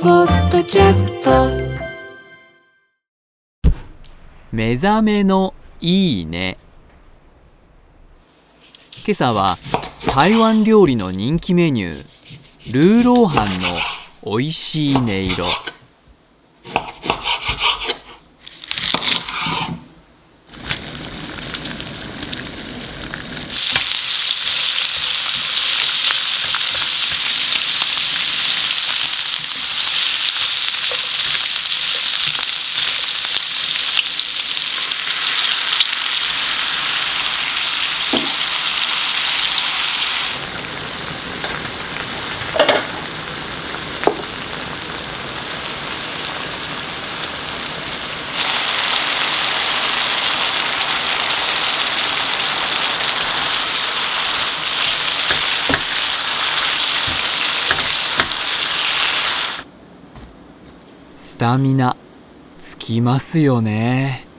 ポッドキャスト。目覚めのいいね。今朝は台湾料理の人気メニュールーローハンの美味しい音色。スタミナつきますよね。